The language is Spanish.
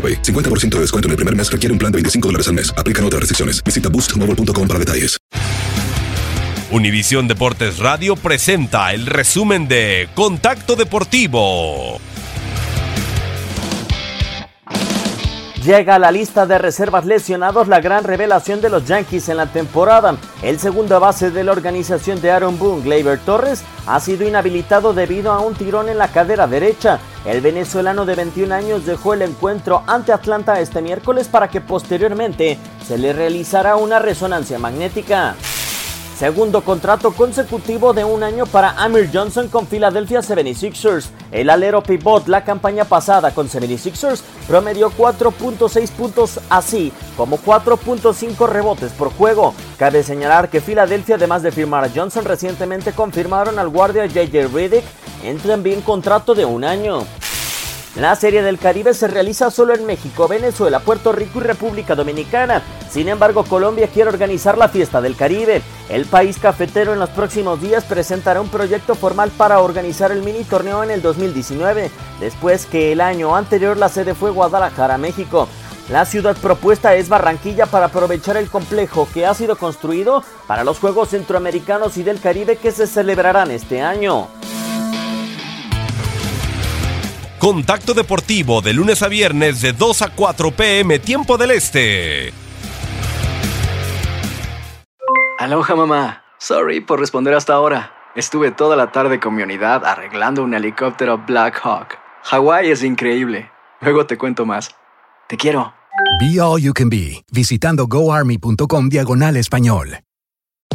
AroPay. 50% de descuento en el primer mes requiere un plan de 25 dólares al mes. Aplican otras restricciones. Visita boostmobile.com para detalles. Univisión Deportes Radio presenta el resumen de Contacto Deportivo. Llega a la lista de reservas lesionados la gran revelación de los Yankees en la temporada. El segundo base de la organización de Aaron Boone, Gleyber Torres, ha sido inhabilitado debido a un tirón en la cadera derecha. El venezolano de 21 años dejó el encuentro ante Atlanta este miércoles para que posteriormente se le realizara una resonancia magnética. Segundo contrato consecutivo de un año para Amir Johnson con Philadelphia 76ers. El alero pivot la campaña pasada con 76ers promedió 4.6 puntos así como 4.5 rebotes por juego. Cabe señalar que Philadelphia además de firmar a Johnson recientemente confirmaron al guardia JJ Redick en también contrato de un año. La Serie del Caribe se realiza solo en México, Venezuela, Puerto Rico y República Dominicana. Sin embargo, Colombia quiere organizar la fiesta del Caribe. El país cafetero en los próximos días presentará un proyecto formal para organizar el mini torneo en el 2019, después que el año anterior la sede fue Guadalajara, México. La ciudad propuesta es Barranquilla para aprovechar el complejo que ha sido construido para los Juegos Centroamericanos y del Caribe que se celebrarán este año. Contacto Deportivo de lunes a viernes de 2 a 4 pm tiempo del Este. Aloha mamá. Sorry por responder hasta ahora. Estuve toda la tarde con mi unidad arreglando un helicóptero Black Hawk. Hawái es increíble. Luego te cuento más. Te quiero. Be All You Can Be, visitando goarmy.com diagonal español.